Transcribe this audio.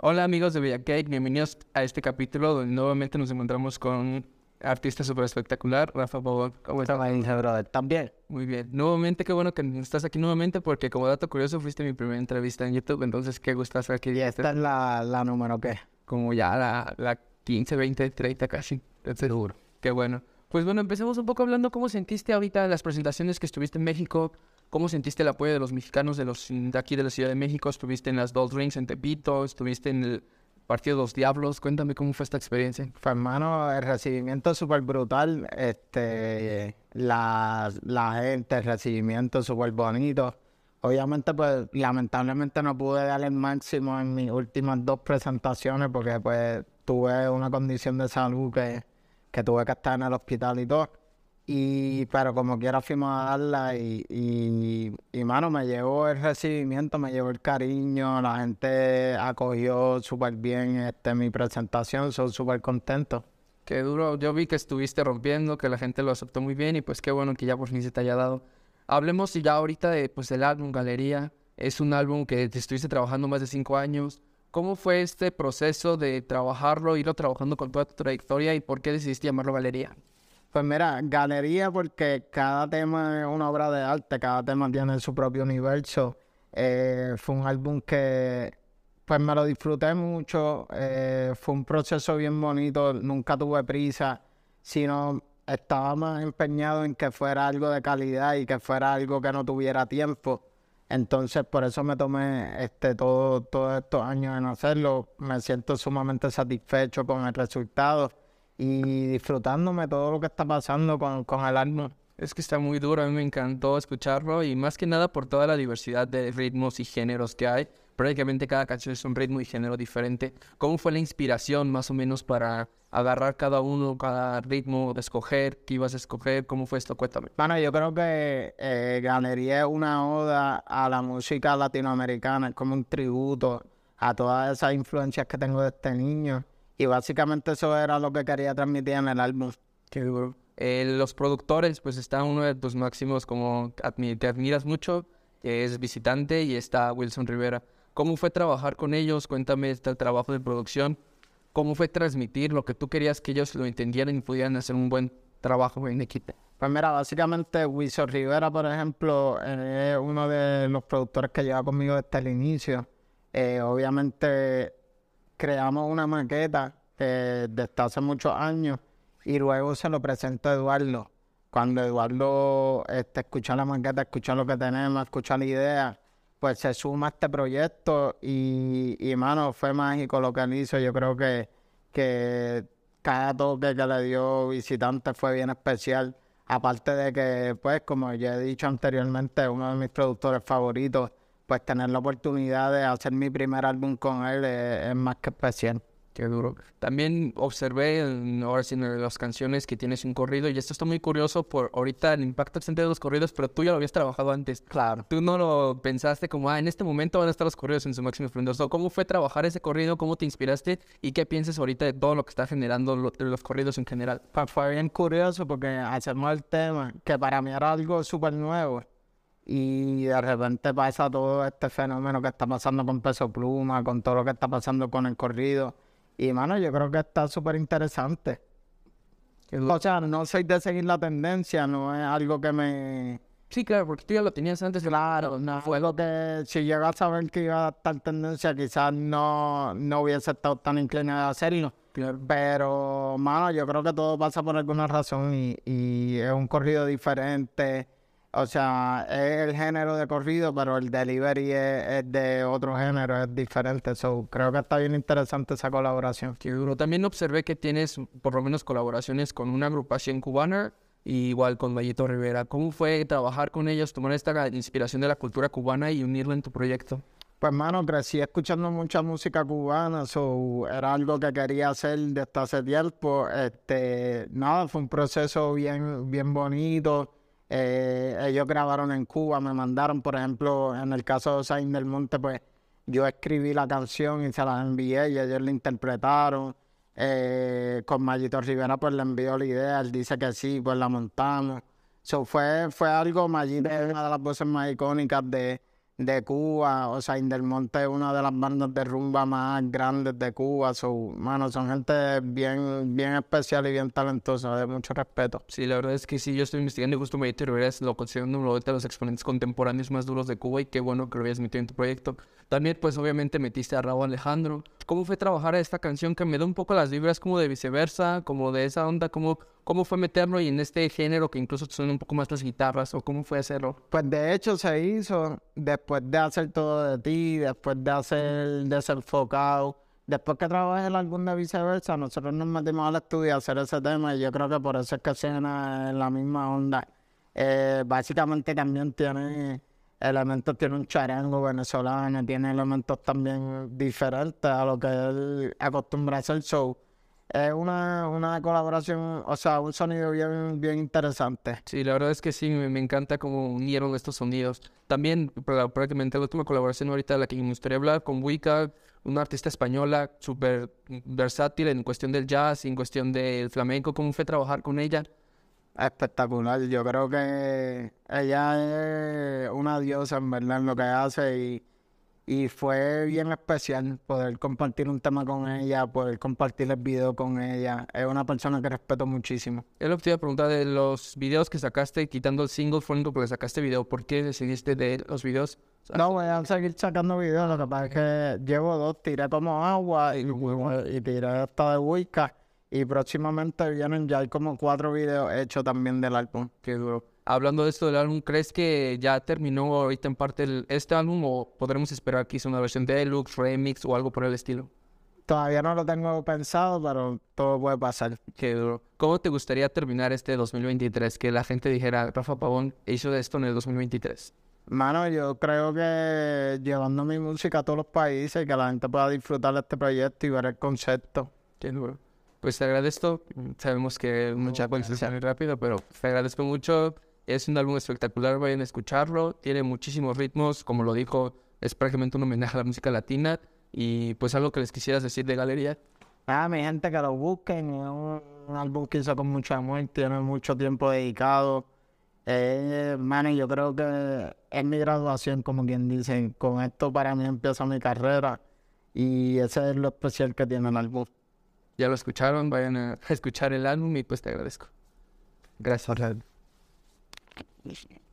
Hola amigos de Bella Cake, bienvenidos a este capítulo donde nuevamente nos encontramos con un artista súper espectacular, Rafa Bobo. ¿Cómo estás? ¿También? Muy bien. Nuevamente, qué bueno que estás aquí nuevamente porque como dato curioso fuiste mi primera entrevista en YouTube, entonces qué gustazo aquí. ¿Y esta es la, la número qué? Como ya la, la 15, 20, 30 casi. Seguro. Qué bueno. Pues bueno, empecemos un poco hablando cómo sentiste ahorita las presentaciones que estuviste en México, cómo sentiste el apoyo de los mexicanos de los de aquí de la Ciudad de México, estuviste en las Dos Rings en Tepito, estuviste en el partido de los Diablos, cuéntame cómo fue esta experiencia. Pues hermano, el recibimiento súper brutal. Este, la, la gente, el recibimiento súper bonito. Obviamente, pues, lamentablemente no pude dar el máximo en mis últimas dos presentaciones porque, pues, tuve una condición de salud que, que tuve que estar en el hospital y todo. Y, pero como quiera fuimos a darla y, y, y, mano, me llevó el recibimiento, me llevó el cariño, la gente acogió súper bien este, mi presentación, soy súper contento. Qué duro, yo vi que estuviste rompiendo, que la gente lo aceptó muy bien y pues qué bueno que ya por fin se te haya dado. Hablemos ya ahorita de, pues, del álbum Galería, es un álbum que te estuviste trabajando más de cinco años. ¿Cómo fue este proceso de trabajarlo, irlo trabajando con toda tu trayectoria y por qué decidiste llamarlo Galería? Pues mira, galería porque cada tema es una obra de arte, cada tema tiene su propio universo. Eh, fue un álbum que pues me lo disfruté mucho, eh, fue un proceso bien bonito, nunca tuve prisa, sino estaba más empeñado en que fuera algo de calidad y que fuera algo que no tuviera tiempo. Entonces por eso me tomé este todo, todos estos años en hacerlo. Me siento sumamente satisfecho con el resultado y disfrutándome todo lo que está pasando con, con el álbum. Es que está muy duro, a mí me encantó escucharlo y más que nada por toda la diversidad de ritmos y géneros que hay. Prácticamente cada canción es un ritmo y género diferente. ¿Cómo fue la inspiración más o menos para agarrar cada uno, cada ritmo, de escoger qué ibas a escoger? ¿Cómo fue esto? Cuéntame. Bueno, yo creo que eh, Galería es una oda a la música latinoamericana, es como un tributo a todas esas influencias que tengo de este niño. Y básicamente eso era lo que quería transmitir en el álbum. Qué duro. Eh, los productores, pues está uno de tus máximos como admi que admiras mucho, es Visitante, y está Wilson Rivera. ¿Cómo fue trabajar con ellos? Cuéntame este trabajo de producción. ¿Cómo fue transmitir lo que tú querías que ellos lo entendieran y pudieran hacer un buen trabajo en equipo? Pues mira, básicamente Wilson Rivera, por ejemplo, es uno de los productores que lleva conmigo desde el inicio. Eh, obviamente creamos una maqueta eh, desde hace muchos años y luego se lo presento a Eduardo. Cuando Eduardo este, escucha la maqueta, escucha lo que tenemos, escucha la idea, pues se suma a este proyecto y, y mano, fue mágico lo que él hizo. Yo creo que, que cada toque que le dio visitante fue bien especial. Aparte de que, pues, como ya he dicho anteriormente, uno de mis productores favoritos pues tener la oportunidad de hacer mi primer álbum con él es, es más que especial. Qué duro. También observé en, ahora sí en las canciones que tienes un corrido y esto está muy curioso por ahorita el impacto excelente de los corridos, pero tú ya lo habías trabajado antes. Claro. Tú no lo pensaste como, ah, en este momento van a estar los corridos en su máximo esplendor. ¿Cómo fue trabajar ese corrido? ¿Cómo te inspiraste? ¿Y qué piensas ahorita de todo lo que está generando lo, los corridos en general? Pues fue bien curioso porque hacemos el tema que para mí era algo súper nuevo y de repente pasa todo este fenómeno que está pasando con Peso Pluma, con todo lo que está pasando con el corrido. Y mano, yo creo que está súper interesante. O sea, no soy de seguir la tendencia, no es algo que me... Sí, claro, porque tú ya lo tenías antes. Claro, no fue lo que si llega a saber que iba a estar tendencia, quizás no, no hubiese estado tan inclinado a hacerlo. Claro. Pero, mano, yo creo que todo pasa por alguna razón y, y es un corrido diferente. O sea, es el género de corrido, pero el delivery es, es de otro género, es diferente. So, creo que está bien interesante esa colaboración. Qué duro. También observé que tienes por lo menos colaboraciones con una agrupación cubana y igual con Vallito Rivera. ¿Cómo fue trabajar con ellos, tomar esta inspiración de la cultura cubana y unirla en tu proyecto? Pues, mano, crecí escuchando mucha música cubana, so, era algo que quería hacer desde hace tiempo. Este, nada, fue un proceso bien, bien bonito. Eh, ellos grabaron en Cuba, me mandaron, por ejemplo, en el caso de Sain del Monte, pues yo escribí la canción y se la envié y ellos la interpretaron. Eh, con Mayito Rivera, pues le envió la idea, él dice que sí, pues la montamos. So, fue, fue algo, Mayito es una de las voces más icónicas de, de Cuba. O sea, Indelmonte es una de las bandas de rumba más grandes de Cuba. So, mano, son gente bien, bien especial y bien talentosa, de mucho respeto. Sí, la verdad es que sí, yo estoy investigando y justo Medito Rivera lo considero uno de los exponentes contemporáneos más duros de Cuba y qué bueno que lo habías metido en tu proyecto. También, pues obviamente metiste a Raúl Alejandro. ¿Cómo fue trabajar esta canción que me da un poco las vibras como de viceversa, como de esa onda? ¿Cómo, cómo fue meterlo y en este género que incluso suena un poco más las guitarras o cómo fue hacerlo? Pues de hecho se hizo después de hacer todo de ti, después de hacer desenfocado. Después que trabajé el álbum de viceversa, nosotros nos metimos al estudio a hacer ese tema y yo creo que por eso es que suena en la misma onda. Eh, básicamente también tiene elementos, tiene un charango venezolano, tiene elementos también diferentes a lo que él acostumbra hacer. show. es una, una colaboración, o sea, un sonido bien, bien interesante. Sí, la verdad es que sí, me, me encanta cómo unieron estos sonidos. También, prácticamente la última colaboración ahorita de la que me gustaría hablar con Wicca, una artista española súper versátil en cuestión del jazz, en cuestión del flamenco. ¿Cómo fue trabajar con ella? Espectacular. Yo creo que ella es una diosa en verdad en lo que hace y, y fue bien especial poder compartir un tema con ella, poder compartir el video con ella. Es una persona que respeto muchísimo. Es lo que te iba a preguntar de los videos que sacaste, quitando el single, fue único porque sacaste video. ¿Por qué decidiste de los videos? No, voy a seguir sacando videos. Lo que pasa es que llevo dos, tiré como agua y, y tiré esta de Wicca. Y próximamente vienen ya hay como cuatro videos hechos también del álbum. Qué duro. Hablando de esto del álbum, ¿crees que ya terminó ahorita en parte el- este álbum o podremos esperar que una versión deluxe, remix o algo por el estilo? Todavía no lo tengo pensado, pero todo puede pasar. Qué duro. ¿Cómo te gustaría terminar este 2023? Que la gente dijera, Rafa Pavón hizo esto en el 2023. Mano, yo creo que llevando mi música a todos los países y que la gente pueda disfrutar de este proyecto y ver el concepto. Qué duro. Pues te agradezco. Sabemos que mucha cosa se muy rápido, pero te agradezco mucho. Es un álbum espectacular, vayan a escucharlo. Tiene muchísimos ritmos, como lo dijo, es prácticamente un homenaje a la música latina. Y pues algo que les quisieras decir de Galería. Nada, mi gente, que lo busquen. Es un, un álbum que hizo con mucho amor, tiene mucho tiempo dedicado. Eh, mano, yo creo que es mi graduación, como quien dice. Con esto para mí empieza mi carrera. Y ese es lo especial que tiene el álbum. Ya lo escucharon, vayan a escuchar el álbum y pues te agradezco. Gracias.